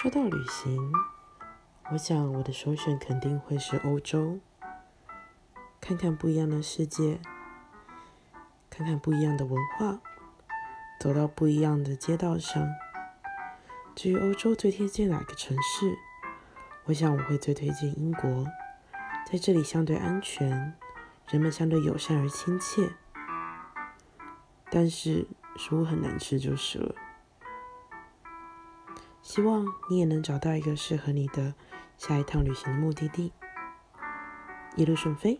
说到旅行，我想我的首选肯定会是欧洲，看看不一样的世界，看看不一样的文化，走到不一样的街道上。至于欧洲最贴近哪个城市，我想我会最推荐英国，在这里相对安全，人们相对友善而亲切，但是食物很难吃就是了。希望你也能找到一个适合你的下一趟旅行的目的地，一路顺飞。